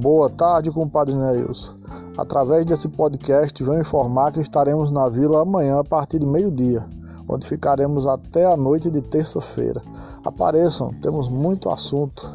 Boa tarde, compadre Neilson. Através desse podcast, venho informar que estaremos na vila amanhã a partir de meio-dia, onde ficaremos até a noite de terça-feira. Apareçam, temos muito assunto.